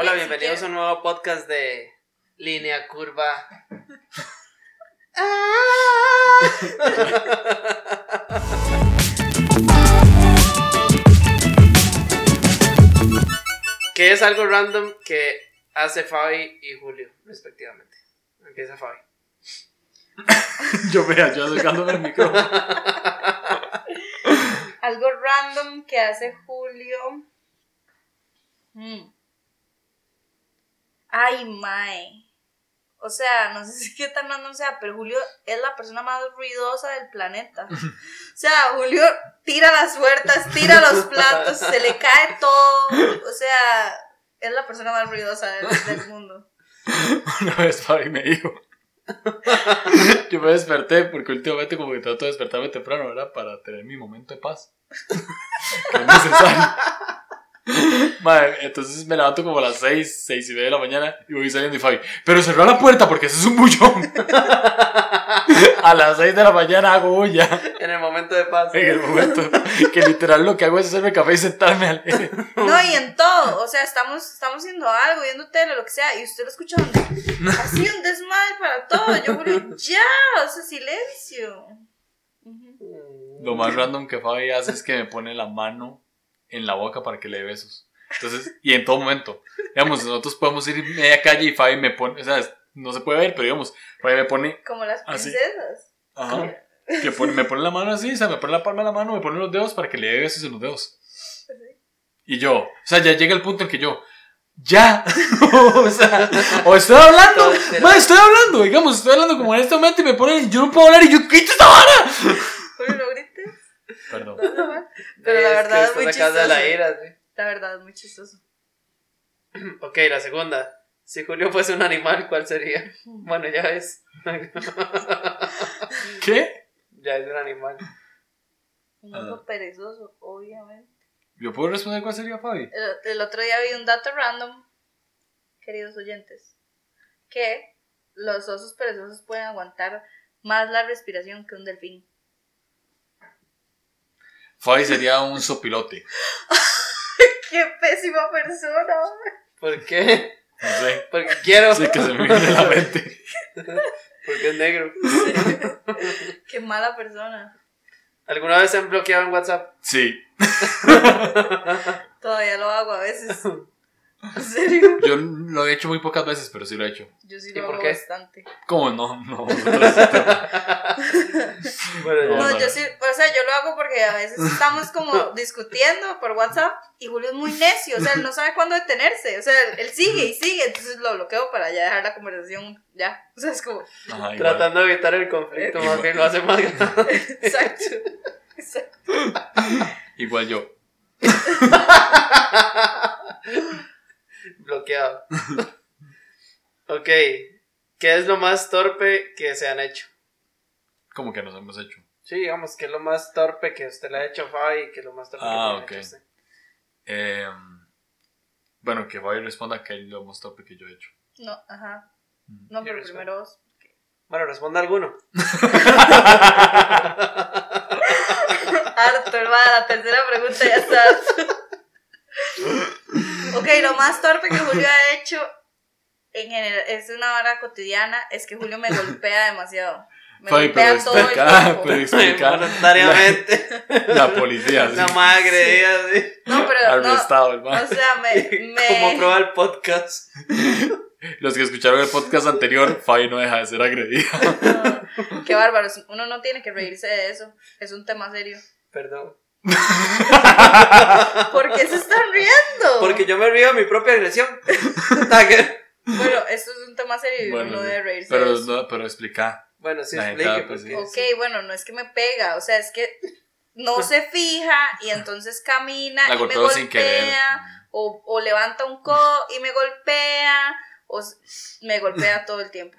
Hola, bienvenidos si a un nuevo podcast de Línea Curva. que es algo random que hace Fabi y Julio, respectivamente. Empieza Fabi. Yo vea, yo acercándome el micrófono. Algo random que hace Julio. Mm. Ay, Mae. O sea, no sé si qué tan random sea, pero Julio es la persona más ruidosa del planeta. O sea, Julio tira las puertas, tira los platos, se le cae todo. O sea, es la persona más ruidosa del, del mundo. Una vez Fabi me dijo. Yo me desperté porque últimamente como que trato de despertarme temprano, ¿verdad? Para tener mi momento de paz. que es necesario. Madre, entonces me levanto como a las 6, 6 y media de la mañana y voy saliendo y Fabi, pero cerró la puerta porque ese es un bullón. a las 6 de la mañana hago bulla En el momento de paz. en el momento que literal lo que hago es hacerme café y sentarme a leer. No, y en todo. O sea, estamos, estamos haciendo algo, viendo tele, lo que sea, y usted lo escucha donde. Así un desmadre para todo. Yo, Julio, ya, o sea, silencio. Lo más random que Fabi hace es que me pone la mano en la boca para que le dé besos. Entonces, y en todo momento. Digamos, nosotros podemos ir media calle y Fabi me pone, o sea, no se puede ver, pero digamos, Fabi me pone, Como las Así. princesas. ajá, que pone- me pone la mano así, o sea, me pone la palma de la mano, me pone los dedos para que le dé besos en los dedos. Y yo, o sea, ya llega el punto en que yo, ya, o sea, o estoy hablando, ma, estoy hablando, digamos, estoy hablando como en este momento y me pone, y yo no puedo hablar y yo, quita esta vara. Perdón. no, no, no. Pero la Es verdad que es muy de la chistoso. ira, sí. La verdad es muy chistoso. Ok, la segunda. Si Julio fuese un animal, ¿cuál sería? Bueno, ya es. ¿Qué? ya es un animal. Un Ah. oso perezoso, obviamente. ¿Yo puedo responder cuál sería Fabi? El, el otro día vi un dato random, queridos oyentes, que los osos perezosos pueden aguantar más la respiración que un delfín. Fabi sería un sopilote. ¡Qué pésima persona! ¿Por qué? No sé. Porque quiero. Sí, que se me viene a la mente. Porque es negro. ¡Qué mala persona! ¿Alguna vez se han bloqueado en WhatsApp? Sí. Todavía lo hago a veces. ¿En serio? Yo lo he hecho muy pocas veces, pero sí lo he hecho. Yo sí ¿Y lo por hago qué? bastante. ¿Cómo no? No. Bueno, ya. No, No, no. yo sí, o sea, yo lo hago porque a veces estamos como discutiendo por WhatsApp y Julio es muy necio, o sea, él no sabe cuándo detenerse, o sea, él sigue y sigue, entonces lo bloqueo para ya dejar la conversación ya, o sea, es como, Ajá. Tratando de evitar el conflicto, Igual. más bien lo hace más grave. exacto, exacto. Igual yo. Bloqueado. ok. ¿Qué es lo más torpe que se han hecho? Como que nos hemos hecho. Sí, digamos, ¿qué es lo más torpe que usted le ha hecho a Fabi? ¿Qué es lo más torpe Ah, que le ha hecho a usted? Eh, bueno, que Fabi responda que es lo más top que yo he hecho. No, ajá, no, pero respondo. primero vos. Bueno, responda alguno. Harto, hermana, la tercera pregunta ya está. ok, lo más torpe que Julio ha hecho en general, es una hora cotidiana, es que Julio me golpea demasiado. Me Fabi, golpea pero todo el tiempo. pero explica. Voluntariamente. La, la policía. La sí. más agredida, sí. No, pero no, Arrestado el o sea, me, Como me prueba el podcast. Los que escucharon el podcast anterior, Fabi no deja de ser agredida. no, qué bárbaro, uno no tiene que reírse de eso, es un tema serio. Perdón. ¿Por qué se están riendo? Porque yo me río de mi propia agresión. Bueno, esto es un tema serio y Bueno, uno sí. debe reírse Pero, no, explica. Bueno, sí, explique. pues, porque Ok, sí. bueno, no es que me pega, o sea, es que no se fija y entonces camina La y me golpeó golpea, sin querer. o, o levanta un codo y me golpea, o me golpea todo el tiempo.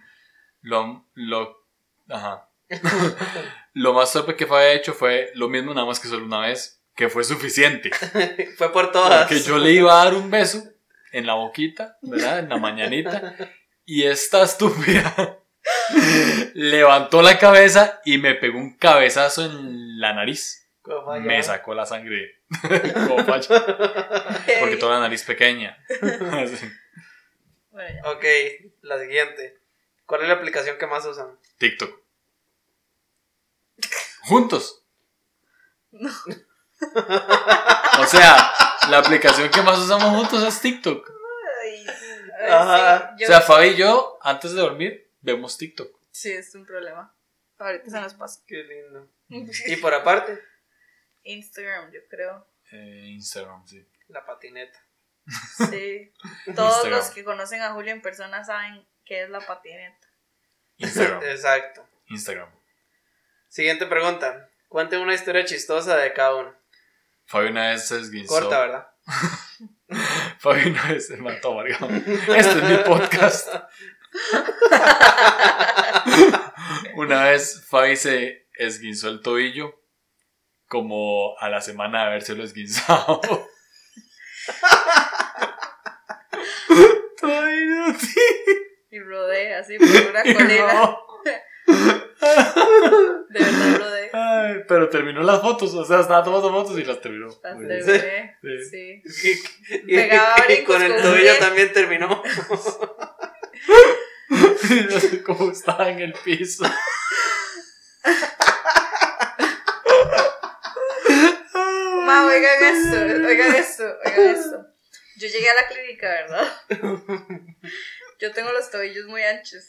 Lo, lo, ajá. lo más torpe que ha hecho fue lo mismo, nada más que solo una vez, que fue suficiente. Fue por todas. Porque yo le iba a dar un beso en la boquita, ¿verdad? En la mañanita. Y esta estúpida levantó la cabeza y me pegó un cabezazo en la nariz. Me sacó la sangre porque toda la nariz pequeña. Ok, la siguiente. ¿Cuál es la aplicación que más usan? TikTok. Juntos. No. O sea, la aplicación que más usamos juntos es TikTok. Ay, Ajá. sí, O sea, Fabi y yo, antes de dormir, vemos TikTok. sí, es un problema. Ahorita se nos pasa. Qué lindo. Y por aparte, Instagram, yo creo. Eh, Instagram, sí. la patineta. Sí. Todos Instagram. los que conocen a Julio en persona saben qué es la patineta. Instagram. Exacto. Instagram. Siguiente pregunta. Cuente una historia chistosa de cada uno. Fabi una vez se esguinzó. Corta, ¿verdad? Fabi una vez se mató amargado. Este es mi podcast. una vez Fabi se esguinzó el tobillo como a la semana de habérselo esguinzado. Todo inútil. Y rodé así por una colera. No. De verdad rodé. Ay, pero terminó las fotos, o sea, estaba tomando fotos y las terminó. Las terminé. Sí. Sí. Y, y- Pegaba y con el tobillo también terminó. no sé cómo estaba en el piso. Ma, oigan esto, oigan esto, oigan esto. Yo llegué a la clínica, ¿verdad? Yo tengo los tobillos muy anchos.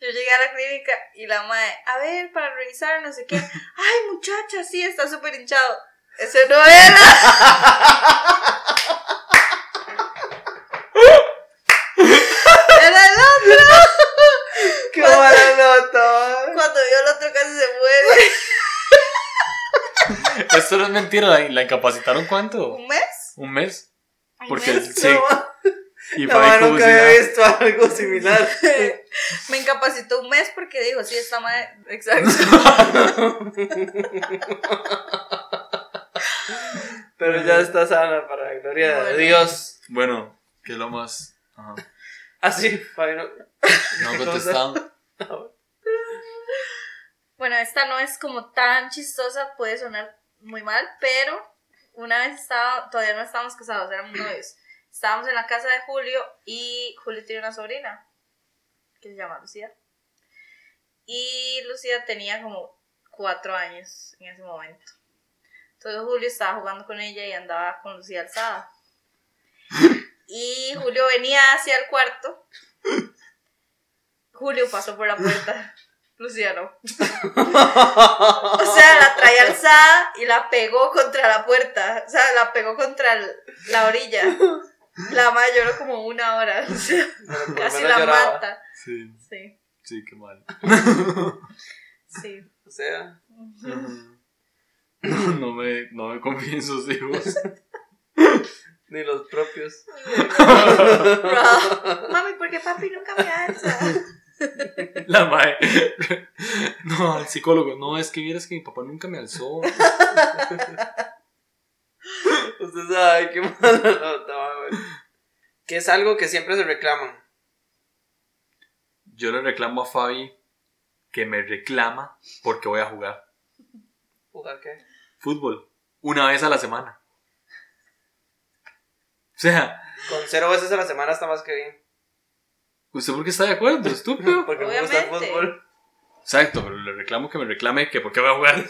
Yo llegué a la clínica y la madre, a ver, para revisar, no sé qué. Ay, muchacha, sí, está súper hinchado. Ese no era. Era el otro. ¡Qué mala nota! Cuando vio el otro casi se muere. Esto no es mentira, la, incapacitaron cuánto? ¿Un mes? ¿Un mes? Un Porque mes. sí. Y No, nunca había nada. visto algo similar. Me incapacitó un mes porque dijo, sí, está mal. Exacto. Pero ya está sana para la gloria de. Dios. Bueno, que lo más. Ajá. Así, Fabi, no-. Bueno, esta no es como tan chistosa, puede sonar muy mal, pero una vez estaba, todavía no estábamos casados, éramos novios. Estábamos en la casa de Julio y Julio tiene una sobrina que se llama Lucía. Y Lucía tenía como cuatro años en ese momento. Entonces Julio estaba jugando con ella y andaba con Lucía alzada. Y Julio venía hacia el cuarto. Julio pasó por la puerta. Lucía no. O sea, la traía alzada y la pegó contra la puerta. O sea, la pegó contra la orilla. La madre lloró como una hora. O sea, casi la lloraba. mata. Sí, Sí, sí, qué mal. sí. O sea, No me, no me confío en sus hijos. ni los propios. Bro. Mami, ¿por qué papi nunca me alza? La mae. No, al psicólogo. No, es que vieras que mi papá nunca me alzó. Usted sabe qué mala nota, güey. Que es algo que siempre se reclaman. Yo le reclamo a Fabi que me reclama porque voy a jugar ¿Jugar qué? fútbol una vez a la semana. O sea, Con cero veces a la semana está más que bien. ¿usted por qué está de acuerdo? Estúpido. Porque me gusta el Obviamente. fútbol. Exacto, pero le reclamo que me reclame que por qué voy a jugar.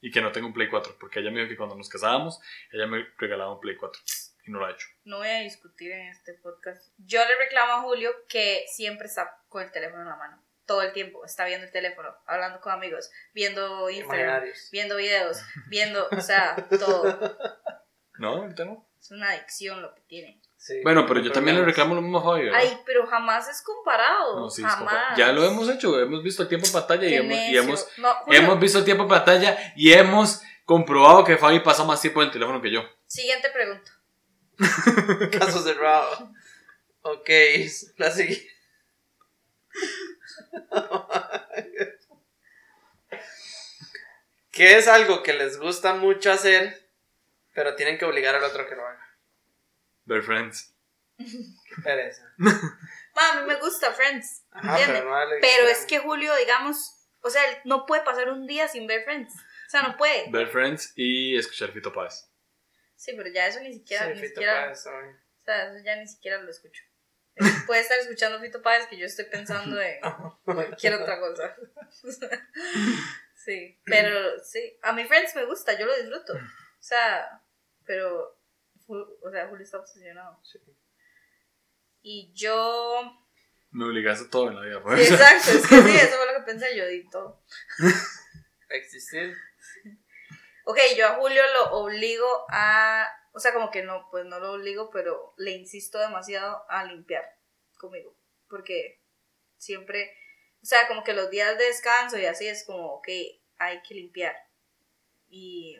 Y que no tengo un Play 4, porque ella me dijo que cuando nos casábamos, ella me regalaba un Play 4 y no lo ha hecho. No voy a discutir en este podcast. Yo le reclamo a Julio que siempre está con el teléfono en la mano. Todo el tiempo. Está viendo el teléfono, hablando con amigos, viendo Instagram, viendo videos, viendo, o sea, todo. No, ahorita no. Es una adicción lo que tiene. Sí, Bueno, pero yo también le reclamo lo mismo a Fabi, ¿verdad? Ay, pero jamás es comparado. No, sí, es jamás. Ya lo hemos hecho, hemos visto el tiempo en pantalla y hemos, y necio. hemos, No, Julio, hemos visto el tiempo en pantalla y hemos comprobado que Fabi pasa más tiempo en el teléfono que yo. Siguiente pregunta. Caso cerrado. Ok, la siguiente. ¿Qué es algo que les gusta mucho hacer, pero tienen que obligar al otro a que lo haga? Ver Friends. Qué pereza. Ma, a mí me gusta Friends. Ajá, ¿entiende? pero no Pero es que Julio, digamos, o sea, él no puede pasar un día sin ver Friends. O sea, no puede. Ver Friends y escuchar Fito Páez. Sí, pero ya eso ni siquiera, Sí, ni Fito siquiera, Páez, o sea, eso ya ni siquiera lo escucho. Eh, Puede estar escuchando Fito Páez que yo estoy pensando en quiero otra cosa. sí, pero sí, a mi Friends me gusta, yo lo disfruto. O sea, pero, o sea, Julio está obsesionado. Sí. Y yo Me obligaste a todo en la vida, Sí, pues. exacto, es que sí, eso fue lo que pensé yo, di todo. Existir. Ok, yo a Julio lo obligo a, o sea, como que no, pues no lo obligo, pero le insisto demasiado a limpiar conmigo, porque siempre, o sea, como que los días de descanso y así es como, ok, hay que limpiar. Y,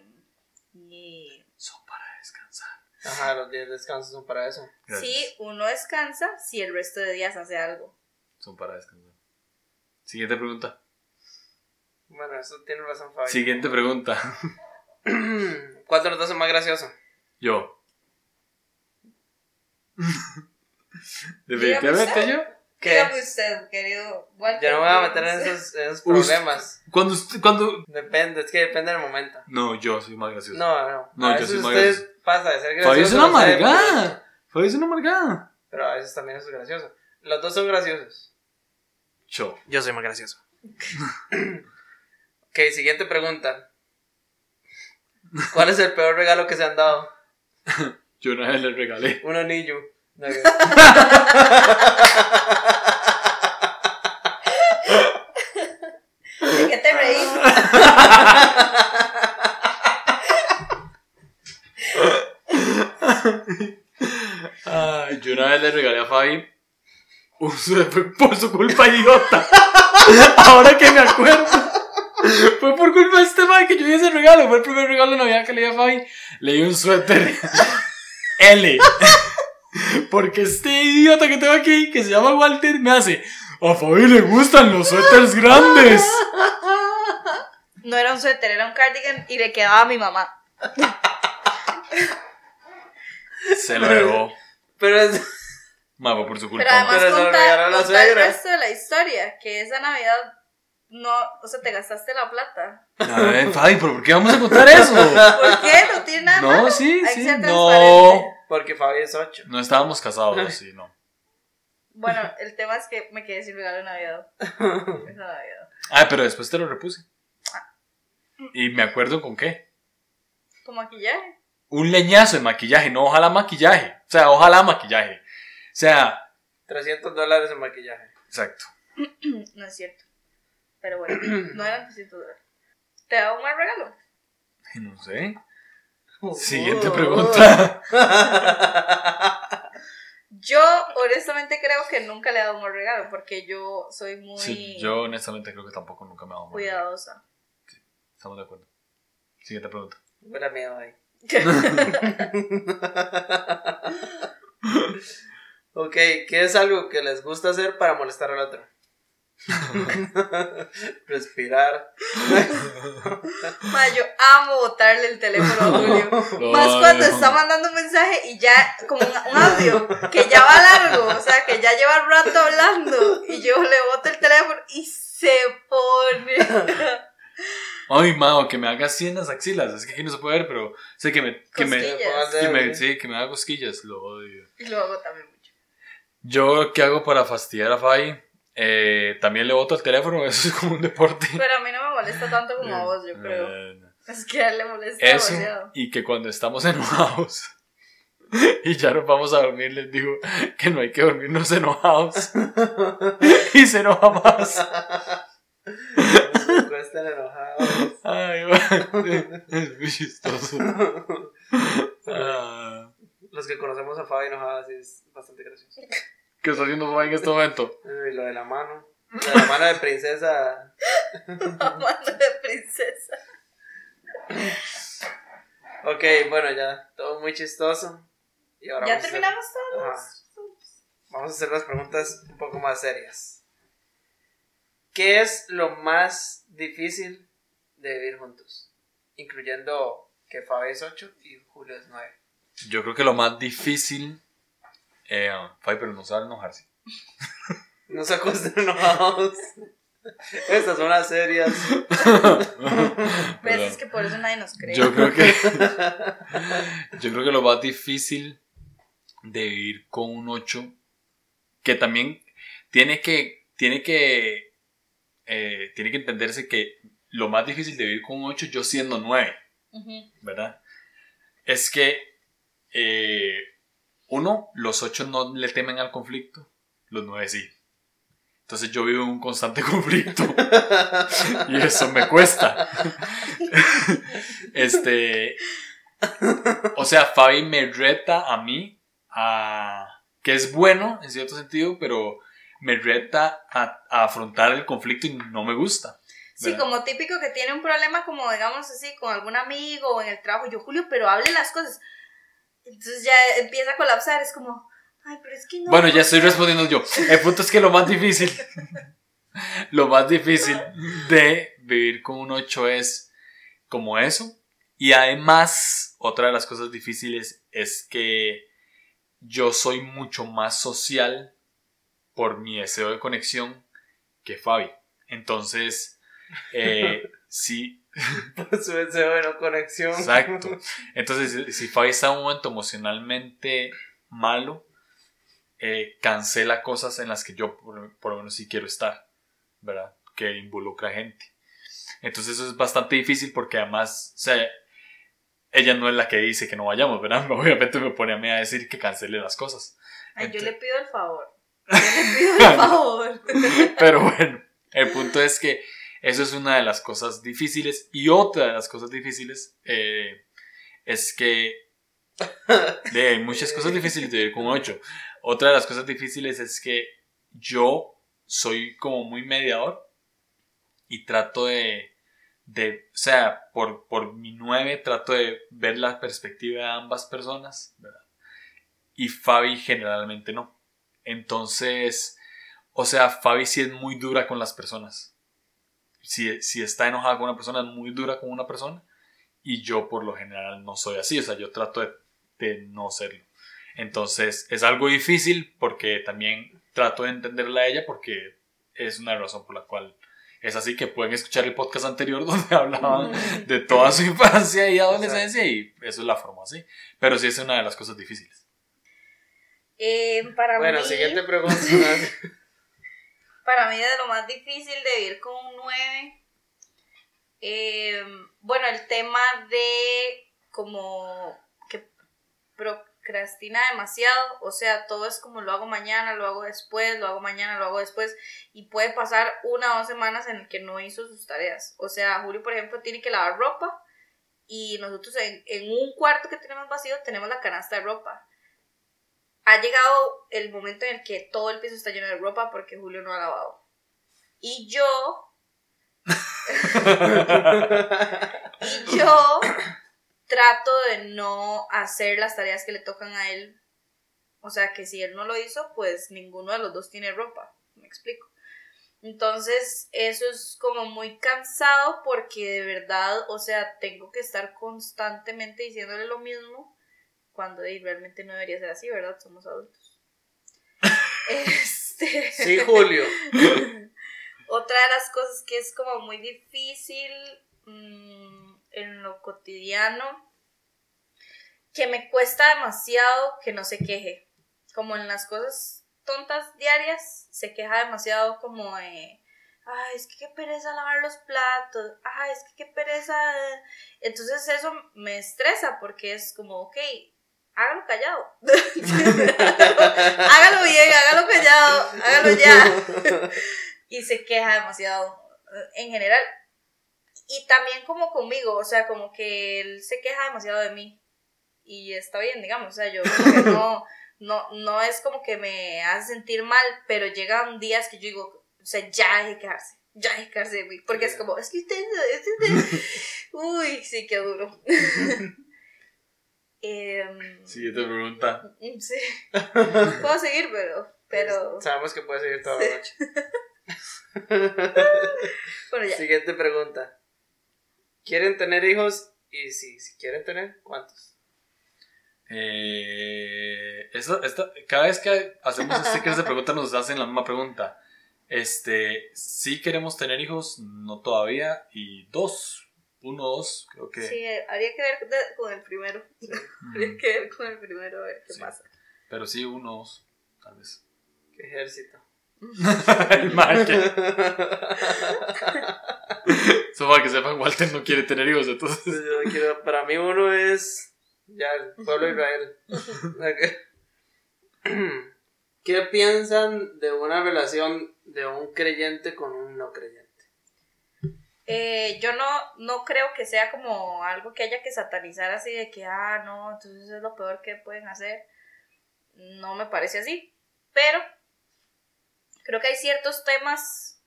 y Son para descansar. Ajá, los días de descanso son para eso. Gracias. sí, uno descansa si el resto de días hace algo. Son para descansar. Siguiente pregunta. Bueno, eso tiene razón, Fabi. Siguiente pregunta. ¿Cuál de los dos es más gracioso? Yo. Definitivamente yo. ¿Qué? Dígame usted, querido Walter. Yo no me voy a meter en esos, en esos problemas. Cuando usted, cuando... Depende, es que depende del momento. No, yo soy más gracioso. No, no. No, a yo soy más gracioso. Pasa de ser gracioso. Fabi es una amargada. Fabi es una amargada. Pero a veces también es gracioso. Los dos son graciosos. Yo. Yo soy más gracioso. ok, siguiente pregunta. ¿Cuál es el peor regalo que se han dado? Yo una vez le regalé. Un anillo. No, que- ¿De qué te reís? Ay, yo una vez le regalé a Fabi un suéter por su culpa idiota. Ahora que me acuerdo. Fue por culpa de este man que yo di ese regalo. Fue el primer regalo de Navidad que le di a Fabi. Le di un suéter L. Porque este idiota que tengo aquí, que se llama Walter, me hace. A Fabi le gustan los suéteres grandes. No era un suéter, era un cardigan y le quedaba a mi mamá. Se lo llevó. Pero es... Mago por su culpa. Pero además Pero se lo contar, la contar el resto de la historia, que esa Navidad no, o sea, te gastaste la plata. A ver, Fabi, ¿pero por qué vamos a contar eso? ¿Por qué? No tiene nada No, malo. sí, Hay sí, que ser no. Porque Fabi es 8. No estábamos casados, sí, no. Bueno, el tema es que me quedé sin regalo de Navidad. Esa Navidad. Ah, pero después te lo repuse. Y me acuerdo con qué. ¿Con maquillaje? Un leñazo de maquillaje, no ojalá maquillaje. O sea, ojalá maquillaje. O sea, 300 dólares en maquillaje. exacto. No es cierto. Pero bueno, no eran 300 dólares. ¿Te da un mal regalo? No sé. Oh. Siguiente pregunta. Yo honestamente creo que nunca le he dado un mal regalo porque yo soy muy Sí, yo honestamente creo que tampoco nunca me ha dado un mal regalo. cuidadosa. Estamos de acuerdo. Siguiente pregunta. Huele miedo ahí. Ok, ¿qué es algo que les gusta hacer para molestar al otro? Respirar. Ma, yo amo botarle el teléfono a Julio. No, Más cuando no. está mandando un mensaje y ya, como un, un audio, que ya va largo, o sea, que ya lleva rato hablando, y yo le boto el teléfono y se pone. Ay, mao, que me haga así en las axilas. Es que aquí no se puede ver, pero sé que me. Que me, que me sí, que me haga cosquillas. Lo odio. Y lo hago también mucho. Yo, ¿qué hago para fastidiar a Fai? Eh, también le boto el teléfono, eso es como un deporte. Pero a mí no me molesta tanto como a vos, yo creo. Eh, Es que a él le molesta Eso, demasiado. y que cuando estamos enojados y ya nos vamos a dormir, les digo que no hay que dormirnos enojados. y se enoja más. No estén enojados. Ay, es muy chistoso. Ah, Los que conocemos a Fabi enojada sí es bastante gracioso. ¿Qué está haciendo Fai en este momento? Y lo de la mano. Lo de la mano de princesa. Mano de princesa. Ok, bueno, ya. Todo muy chistoso. Y ahora ¿Ya vamos a hacer- terminamos todos? Ajá. Vamos a hacer las preguntas un poco más serias. ¿Qué es lo más difícil de vivir juntos? Incluyendo que Fabi es 8 y Julio es 9. Yo creo que lo más difícil. Eh, Fai, pero no sabe enojarse. No se acuesten enojados. Estas son las serias. Pero Perdón. es que por eso nadie nos cree. Yo creo que. yo creo que lo más difícil de vivir con un 8, que también tiene que. Tiene que. Eh, tiene que entenderse que lo más difícil de vivir con un 8, yo siendo 9, Ujú. ¿verdad? Es que. eh, uno, los 8 no le temen al conflicto, los 9 sí. Entonces yo vivo en un constante conflicto. y eso me cuesta. este. O sea, Fabi me reta a mí a. que es bueno en cierto sentido, pero me reta a, a afrontar el conflicto y no me gusta. Sí, ¿verdad? como típico que tiene un problema, como digamos así, con algún amigo o en el trabajo. Yo, Julio, pero hable las cosas. Entonces ya empieza a colapsar. Es como, ay, pero es que no. Bueno, ya estoy respondiendo yo. El punto es que lo más difícil, lo más difícil de vivir con un 8 es como eso. Y además, otra de las cosas difíciles es que yo soy mucho más social por mi deseo de conexión que Fabi. Entonces, eh, sí, Por su deseo de no conexión. Exacto. Entonces, si- Fabi está en un momento emocionalmente malo, eh, cancela cosas en las que yo por, por lo menos sí quiero estar, ¿verdad? Que involucra gente. Entonces eso es bastante difícil porque además, o sea, ella no es la que dice que no vayamos, ¿verdad? Obviamente me pone a mí a decir que cancele las cosas. Ay, yo le pido el favor. Yo le pido el favor. Pero bueno, el punto es que eso es una de las cosas difíciles. Y otra de las cosas difíciles eh, es que de, hay muchas cosas difíciles de vivir con 8. Otra de las cosas difíciles es que yo soy como muy mediador y trato de, de o sea, por, por mi 9 trato de ver la perspectiva de ambas personas, ¿verdad? Y Fabi generalmente no. Entonces, o sea, Fabi sí es muy dura con las personas. Si, si está enojada con una persona, es muy dura con una persona. Y yo por lo general no soy así. O sea, yo trato de, no serlo. Entonces, es algo difícil porque también trato de entenderla a ella porque es una razón por la cual es así que pueden escuchar el podcast anterior donde hablaban de toda su infancia y adolescencia y eso es la forma así. Pero sí es una de las cosas difíciles. Eh, para Bueno, mí, siguiente pregunta. para mí de lo más difícil de vivir con un 9. eh, bueno, el tema de como que procrastina demasiado, o sea, todo es como lo hago mañana, lo hago después, lo hago mañana, lo hago después, y puede pasar una o dos semanas en el que no hizo sus tareas. O sea, Julio, por ejemplo, tiene que lavar ropa y nosotros en, en un cuarto que tenemos vacío tenemos la canasta de ropa. Ha llegado el momento en el que todo el piso está lleno de ropa porque Julio no ha lavado. Y yo y yo trato de no hacer las tareas que le tocan a él. O sea, que si él no lo hizo, pues ninguno de los dos tiene ropa. Me explico. Entonces, eso es como muy cansado porque de verdad, o sea, tengo que estar constantemente diciéndole lo mismo cuando realmente no debería ser así, ¿verdad? Somos adultos. Este... Sí, Julio. Otra de las cosas que es como muy difícil mm, en lo cotidiano, que me cuesta demasiado que no se queje. Como en las cosas tontas diarias, se queja demasiado como de, ay, es que qué pereza lavar los platos, ay, es que qué pereza. Entonces eso me estresa porque es como, ok, hágalo callado. hágalo bien, hágalo callado, hágalo ya. y se queja demasiado en general. Y también como conmigo, o sea, como que él se queja demasiado de mí. Y está bien, digamos, o sea, yo no, no, no es como que me hace sentir mal, pero llegan días que yo digo, o sea, ya hay que quejarse, ya hay que quejarse de mí, porque es como, es que usted, es que usted- uy, sí, qué duro. Em, Siguiente pregunta. sí, puedo seguir, pero, pero, Sabemos que puede seguir toda la noche. bueno, ya. Siguiente pregunta. ¿Quieren tener hijos? Y si, si quieren tener, ¿cuántos? Eh, eso- cada vez que hacemos stickers de preguntas nos hacen la misma pregunta. Este, sí queremos tener hijos, no todavía, y dos, uno, dos, creo que. Sí, habría que ver de- con el primero. Habría que ver con el primero a ver qué Sí. pasa. pero sí, uno, dos, tal vez. Qué ejército. El man que- Solo para que sepan, Walter no quiere tener hijos, entonces. Yo no quiero- para mí uno es ya el pueblo de Israel. ¿Qué piensan de una relación de un creyente con un no creyente? Eh, yo no, no creo que sea como algo que haya que satanizar así de que, ah, no, entonces es lo peor que pueden hacer. No me parece así. Pero creo que hay ciertos temas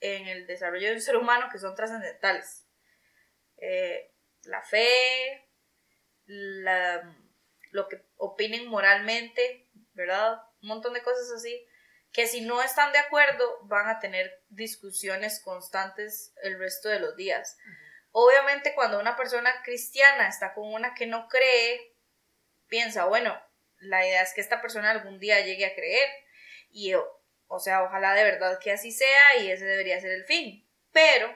en el desarrollo de un ser humano que son trascendentales. Eh, la fe, la, lo que opinen moralmente, ¿verdad? Un montón de cosas así que si no están de acuerdo van a tener discusiones constantes el resto de los días. Obviamente cuando una persona cristiana está con una que no cree, piensa, bueno, la idea es que esta persona algún día llegue a creer y o, o sea, ojalá de verdad que así sea y ese debería ser el fin. Pero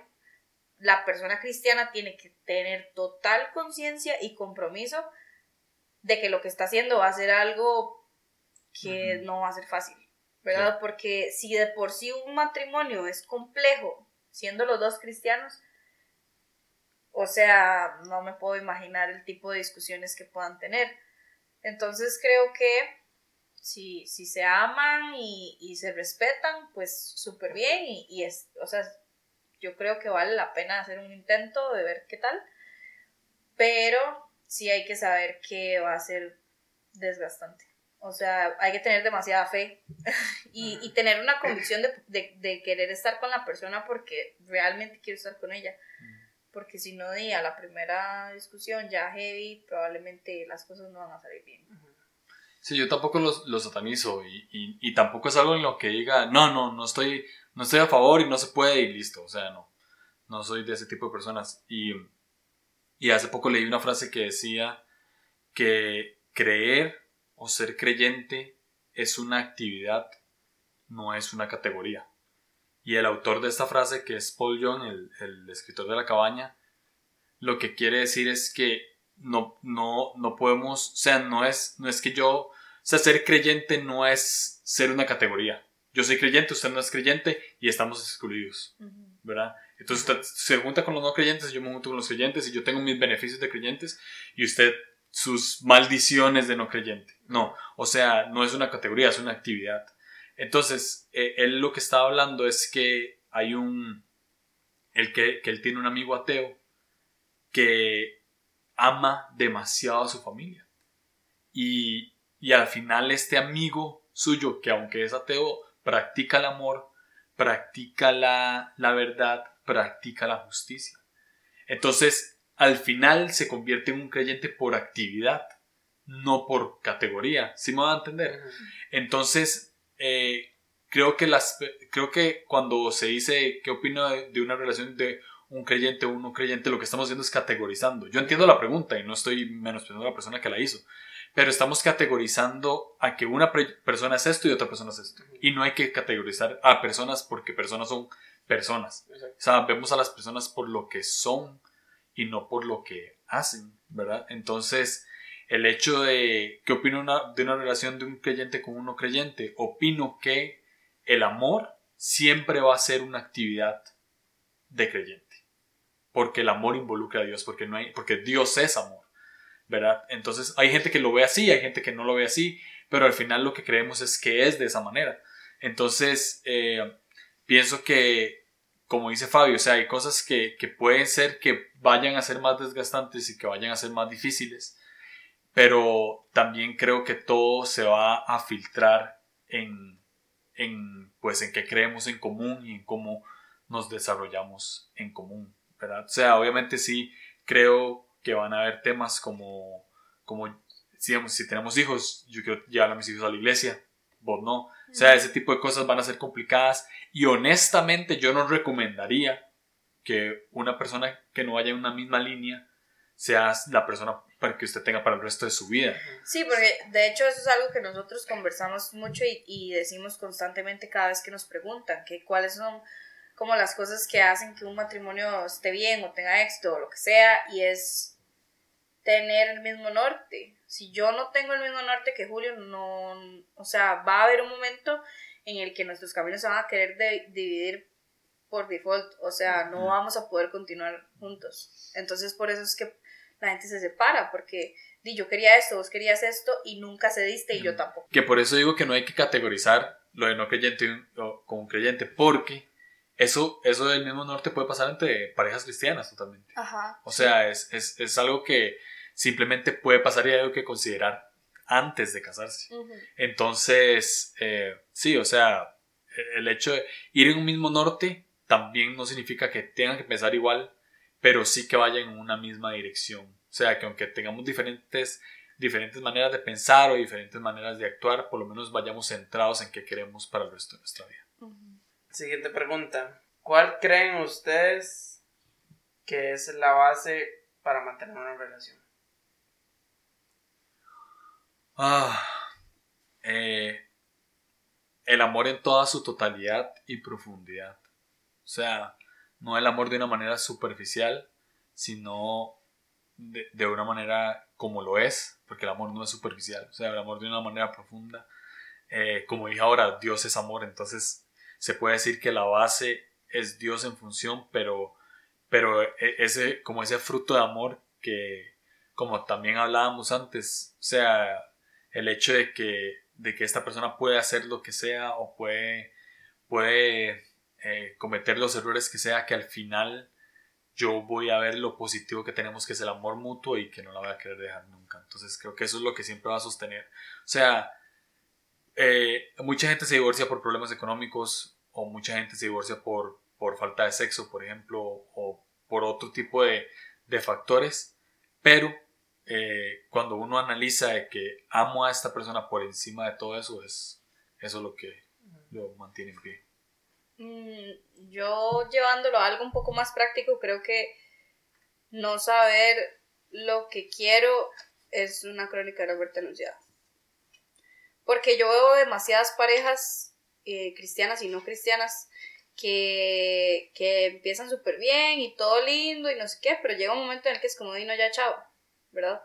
la persona cristiana tiene que tener total conciencia y compromiso de que lo que está haciendo va a ser algo que no va a ser fácil. ¿Verdad? Porque si de por sí un matrimonio es complejo, siendo los dos cristianos, o sea, no me puedo imaginar el tipo de discusiones que puedan tener. Entonces creo que si, si se aman y, y se respetan, pues súper bien y, y es, o sea, yo creo que vale la pena hacer un intento de ver qué tal, pero sí hay que saber que va a ser desgastante. O sea, hay que tener demasiada fe y, y tener una convicción de, de- de querer estar con la persona porque realmente quiero estar con ella. Porque si no, di a la primera discusión ya heavy, probablemente las cosas no van a salir bien. Sí, yo tampoco lo, lo satanizo y, y- y tampoco es algo en lo que diga, no, no, no estoy, no estoy a favor y no se puede y listo. O sea, no, no soy de ese tipo de personas. Y, y hace poco leí una frase que decía que creer o ser creyente es una actividad, no es una categoría. Y el autor de esta frase, que es Paul Young, el, el escritor de la cabaña, lo que quiere decir es que no, no, no podemos, o sea, no es, no es que yo, o sea, ser creyente no es ser una categoría. Yo soy creyente, usted no es creyente y estamos excluidos, ¿verdad? Entonces usted se junta con los no creyentes, yo me junto con los creyentes y yo tengo mis beneficios de creyentes y usted sus maldiciones de no creyente. No, o sea, no es una categoría, es una actividad. Entonces, eh, él lo que estaba hablando es que hay un, el que, que él tiene un amigo ateo que ama demasiado a su familia. Y, y al final este amigo suyo, que aunque es ateo, practica el amor, practica la, la verdad, practica la justicia. Entonces, al final se convierte en un creyente por actividad, no por categoría. ¿Sí me va a entender? Entonces, eh, creo, que las, creo que cuando se dice qué opino de, de una relación de un creyente o un no creyente, lo que estamos haciendo es categorizando. Yo entiendo la pregunta y no estoy menospreciando a la persona que la hizo, pero estamos categorizando a que una persona es esto y otra persona es esto. Y no hay que categorizar a personas porque personas son personas. O sea, vemos a las personas por lo que son y no por lo que hacen, ¿verdad? Entonces, el hecho de que opino una- de una relación de un creyente con un no creyente, opino que el amor siempre va a ser una actividad de creyente. Porque el amor involucra a Dios, porque, no hay, porque Dios es amor, ¿verdad? Entonces, hay gente que lo ve así, hay gente que no lo ve así, pero al final lo que creemos es que es de esa manera. Entonces, eh, pienso que, como dice Fabio, o sea, hay cosas que, que pueden ser que vayan a ser más desgastantes y que vayan a ser más difíciles, pero también creo que todo se va a filtrar en, en, pues, en qué creemos en común y en cómo nos desarrollamos en común, ¿verdad? O sea, obviamente sí creo que van a haber temas como, como digamos, si tenemos hijos, yo quiero llevar a mis hijos a la iglesia, vos no. O sea, ese tipo de cosas van a ser complicadas y honestamente yo no recomendaría que una persona que no vaya en una misma línea sea la persona para que usted tenga para el resto de su vida. Sí, porque de hecho eso es algo que nosotros conversamos mucho y, y decimos constantemente cada vez que nos preguntan, que cuáles son como las cosas que hacen que un matrimonio esté bien o tenga éxito o lo que sea, y es tener el mismo norte. Si yo no tengo el mismo norte que Julio, no, o sea, va a haber un momento en el que nuestros caminos se van a querer de- dividir por default, o sea, no vamos a poder continuar juntos. Entonces, por eso es que la gente se separa, porque di, yo quería esto, vos querías esto y nunca cediste y yo tampoco. Que por eso digo que no hay que categorizar lo de no creyente como un creyente, porque eso, eso del mismo norte puede pasar entre parejas cristianas totalmente. Ajá. O sea, es, es, es algo que simplemente puede pasar y hay algo que considerar antes de casarse. Entonces, eh, sí, o sea, el hecho de ir en un mismo norte también no significa que tengan que pensar igual, pero sí que vayan en una misma dirección. O sea, que aunque tengamos diferentes, diferentes maneras de pensar o diferentes maneras de actuar, por lo menos vayamos centrados en qué queremos para el resto de nuestra vida. Siguiente pregunta. ¿Cuál creen ustedes que es la base para mantener una relación? Ah, eh, el amor en toda su totalidad y profundidad. O sea, no el amor de una manera superficial, sino de, de una manera como lo es, porque el amor no es superficial. O sea, el amor de una manera profunda. Eh, como dije ahora, Dios es amor, entonces se puede decir que la base es Dios en función, pero, pero e- ese, como ese fruto de amor que, como también hablábamos antes, o sea, el hecho de que, de que esta persona puede hacer lo que sea o puede, puede eh, cometer los errores que sea, que al final yo voy a ver lo positivo que tenemos, que es el amor mutuo y que no la voy a querer dejar nunca. Entonces creo que eso es lo que siempre va a sostener. O sea, eh, mucha gente se divorcia por problemas económicos o mucha gente se divorcia por, por falta de sexo, por ejemplo, o por otro tipo de, de factores, pero eh, cuando uno analiza de que amo a esta persona por encima de todo eso, es eso lo que lo mantiene en pie. Mm, yo llevándolo a algo un poco más práctico, creo que no saber lo que quiero es una crónica de muerte anunciada. Porque yo veo demasiadas parejas eh, cristianas y no cristianas que, que empiezan súper bien y todo lindo y no sé qué, pero llega un momento en el que es como, vino ya, chao, ¿verdad?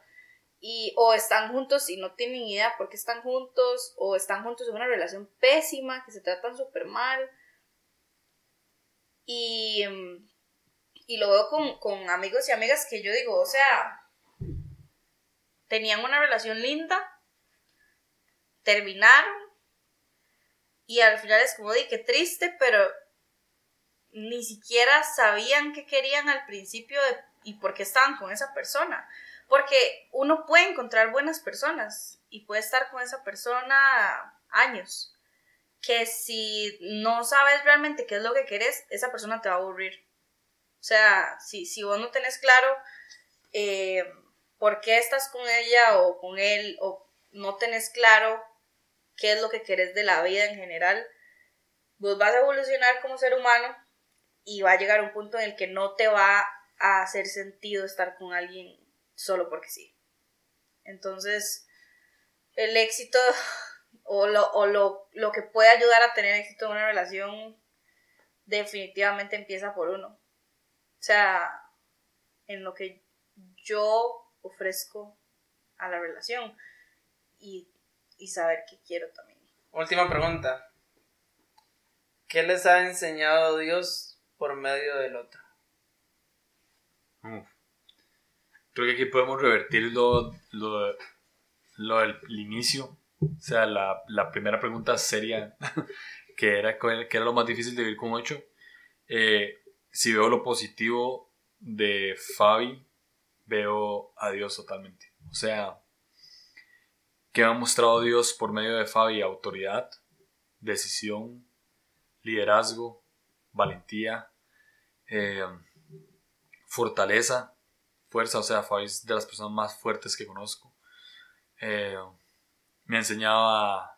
Y o están juntos y no tienen idea por qué están juntos, o están juntos en una relación pésima, que se tratan súper mal. Y, y lo veo con, con amigos y amigas que yo digo, o sea, tenían una relación linda, terminaron, y al final es como, di, qué triste, pero ni siquiera sabían qué querían al principio de, y por qué estaban con esa persona. Porque uno puede encontrar buenas personas y puede estar con esa persona años. Que si no sabes realmente qué es lo que querés, esa persona te va a aburrir. O sea, si, si vos no tenés claro eh, por qué estás con ella o con él, o no tenés claro qué es lo que querés de la vida en general, vos vas a evolucionar como ser humano y va a llegar un punto en el que no te va a hacer sentido estar con alguien solo porque sí. Entonces, el éxito o, lo, o lo, lo que puede ayudar a tener éxito en una relación definitivamente empieza por uno. O sea, en lo que yo ofrezco a la relación y, y saber qué quiero también. Última pregunta. ¿Qué les ha enseñado Dios por medio del otro? Uf. Creo que aquí podemos revertir lo, lo, lo del inicio. O sea, la, la primera pregunta seria, que era, que era lo más difícil de vivir con ocho. Eh, si veo lo positivo de Fabi, veo a Dios totalmente. O sea, que ha mostrado Dios por medio de Fabi autoridad, decisión, liderazgo, valentía, eh, fortaleza, fuerza, o sea, Fabi es de las personas más fuertes que conozco. Eh, me ha enseñado a,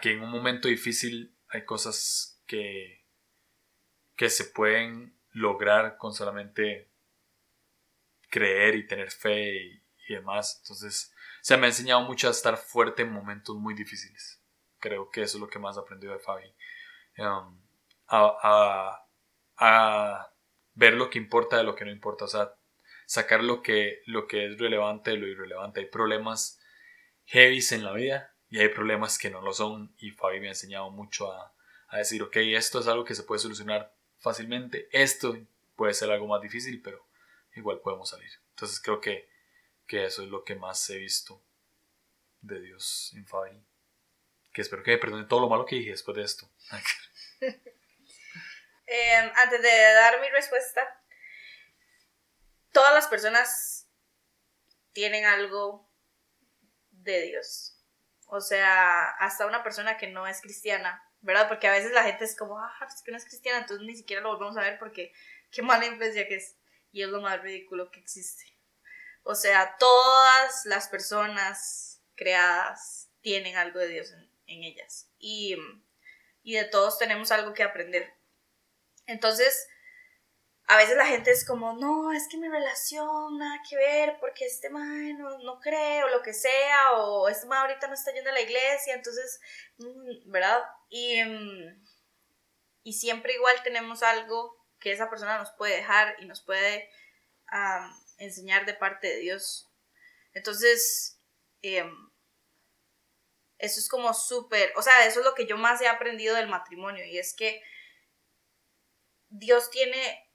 que en un momento difícil hay cosas que, que se pueden lograr con solamente creer y tener fe y, demás. Entonces, o sea, me ha enseñado mucho a estar fuerte en momentos muy difíciles. Creo que eso es lo que más he aprendido de Fabi. Um, a, a, a, ver lo que importa de lo que no importa. O sea, sacar lo que, lo que es relevante de lo irrelevante. Hay problemas heavy en la vida y hay problemas que no lo son. Y Fabi me ha enseñado mucho a, a decir, ok, esto es algo que se puede solucionar fácilmente. Esto puede ser algo más difícil, pero igual podemos salir. Entonces creo que, que eso es lo que más he visto de Dios en Fabi. Que espero que me perdone todo lo malo que dije después de esto. eh, antes de dar mi respuesta, todas las personas tienen algo de Dios. O sea, hasta una persona que no es cristiana, ¿verdad? Porque a veces la gente es como, ah, pues que no es cristiana, entonces ni siquiera lo volvemos a ver porque qué mala influencia que es. Y es lo más ridículo que existe. O sea, todas las personas creadas tienen algo de Dios en, en ellas. Y, y de todos tenemos algo que aprender. Entonces, a veces la gente es como, no, es que mi relación nada que ver, porque este man no, no cree, o lo que sea, o este man ahorita no está yendo a la iglesia, entonces, mm, ¿verdad? Y, y siempre igual tenemos algo que esa persona nos puede dejar y nos puede enseñar de parte de Dios. Entonces, eh, eso es como súper, o sea, eso es lo que yo más he aprendido del matrimonio y es que Dios tiene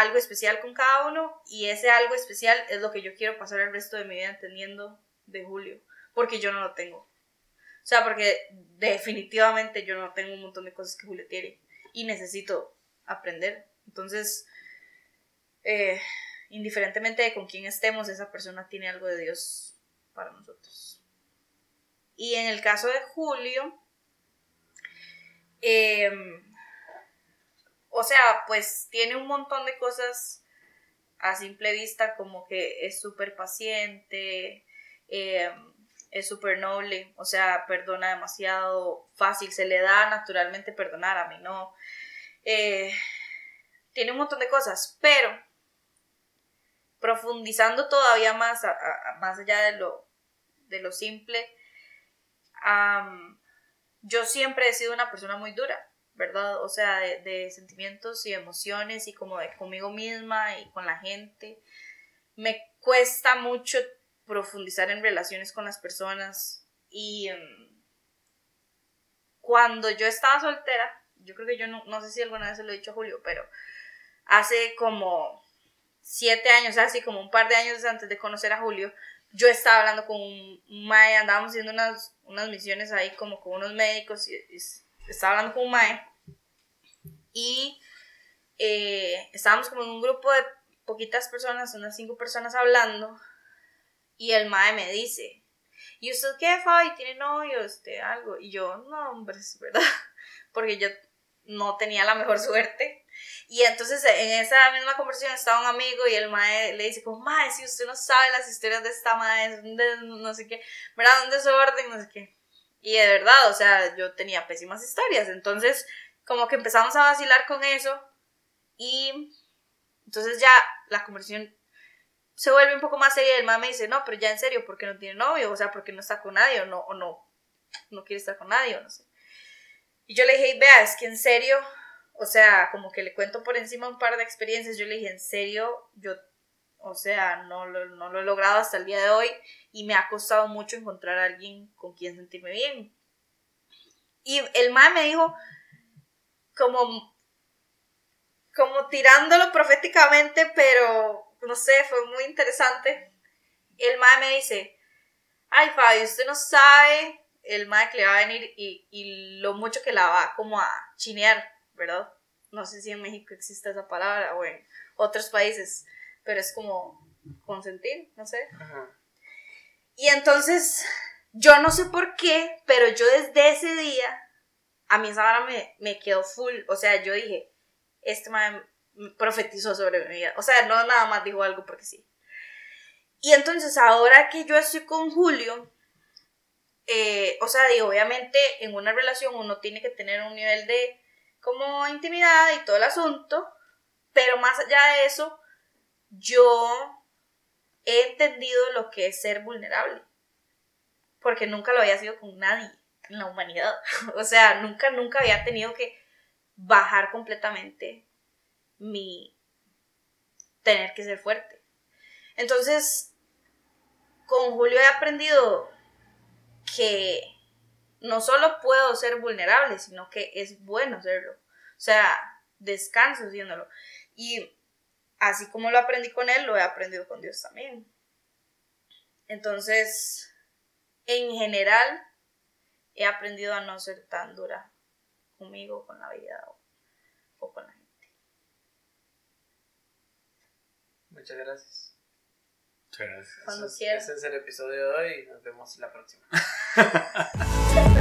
algo especial con cada uno y ese algo especial es lo que yo quiero pasar el resto de mi vida entendiendo de Julio, porque yo no lo tengo. O sea, porque definitivamente yo no tengo un montón de cosas que Julio tiene y necesito aprender. Entonces, eh, indiferentemente de con quién estemos, esa persona tiene algo de Dios para nosotros. Y en el caso de Julio, eh, o sea, pues tiene un montón de cosas a simple vista, como que es súper paciente, eh, es súper noble, o sea, perdona demasiado fácil, se le da naturalmente perdonar, a mí no. Eh, tiene un montón de cosas, pero profundizando todavía más, más allá de lo, de lo simple, yo siempre he sido una persona muy dura. ¿Verdad? O sea, de, sentimientos y emociones y como de conmigo misma y con la gente. Me cuesta mucho profundizar en relaciones con las personas y mm, cuando yo estaba soltera, yo creo que yo no, no sé si alguna vez se lo he dicho a Julio, pero hace como siete años, así como un par de años antes de conocer a Julio, yo estaba hablando con un mae, andábamos haciendo unas, unas misiones ahí como con unos médicos y, y estaba hablando con un mae y eh, estábamos como en un grupo de poquitas personas, unas cinco personas hablando y el mae me dice, ¿y usted qué, Fabi? ¿Tiene novio? Este, algo. Y yo, no, hombre, es verdad, porque yo no tenía la mejor suerte. Y entonces en esa misma conversación estaba un amigo y el mae le dice como, mae, si usted no sabe las historias de esta mae, no sé qué, ¿verdad? Un desorden, no sé qué. Y de verdad, o sea, yo tenía pésimas historias. Entonces, como que empezamos a vacilar con eso. Y entonces ya la conversación se vuelve un poco más seria. El mamá me dice, no, pero ya en serio, ¿por qué no tiene novio? O sea, ¿por qué no está con nadie? O no, o no, no quiere estar con nadie, o no sé. Y yo le dije, vea, es que en serio, o sea, como que le cuento por encima un par de experiencias. Yo le dije, en serio, yo, o sea, no lo, no lo he logrado hasta el día de hoy y me ha costado mucho encontrar a alguien con quien sentirme bien. Y el mae me dijo, como, como tirándolo proféticamente, pero no sé, fue muy interesante. El mae me dice, ay Fabi, usted no sabe el mae que le va a venir y, y lo mucho que la va como a chinear, ¿verdad? No sé si en México existe esa palabra o en otros países, pero es como consentir, no sé. Y entonces, yo no sé por qué, pero yo desde ese día, a mí esa vara me, me quedó full. O sea, yo dije, este man profetizó sobre mi vida. O sea, no nada más dijo algo porque sí. Y entonces, ahora que yo estoy con Julio, eh, o sea, digo, obviamente en una relación uno tiene que tener un nivel de como intimidad y todo el asunto, pero más allá de eso, yo he entendido lo que es ser vulnerable. Porque nunca lo había sido con nadie en la humanidad. O sea, nunca, nunca había tenido que bajar completamente mi tener que ser fuerte. Entonces, con Julio he aprendido que no solo puedo ser vulnerable, sino que es bueno serlo. O sea, descanso haciéndolo. Y así como lo aprendí con él, lo he aprendido con Dios también. Entonces, en general, he aprendido a no ser tan dura conmigo, con la vida o, con la gente. Muchas gracias. Muchas gracias. Cuando quieras. Ese es el episodio de hoy y nos vemos la próxima.